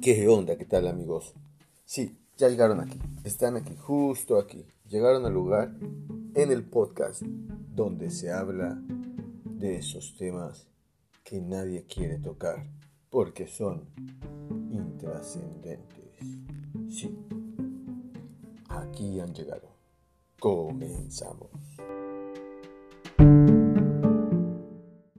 ¿Qué onda? ¿Qué tal amigos? Sí, ya llegaron aquí. Están aquí, justo aquí. Llegaron al lugar en el podcast donde se habla de esos temas que nadie quiere tocar porque son intrascendentes. Sí, aquí han llegado. Comenzamos.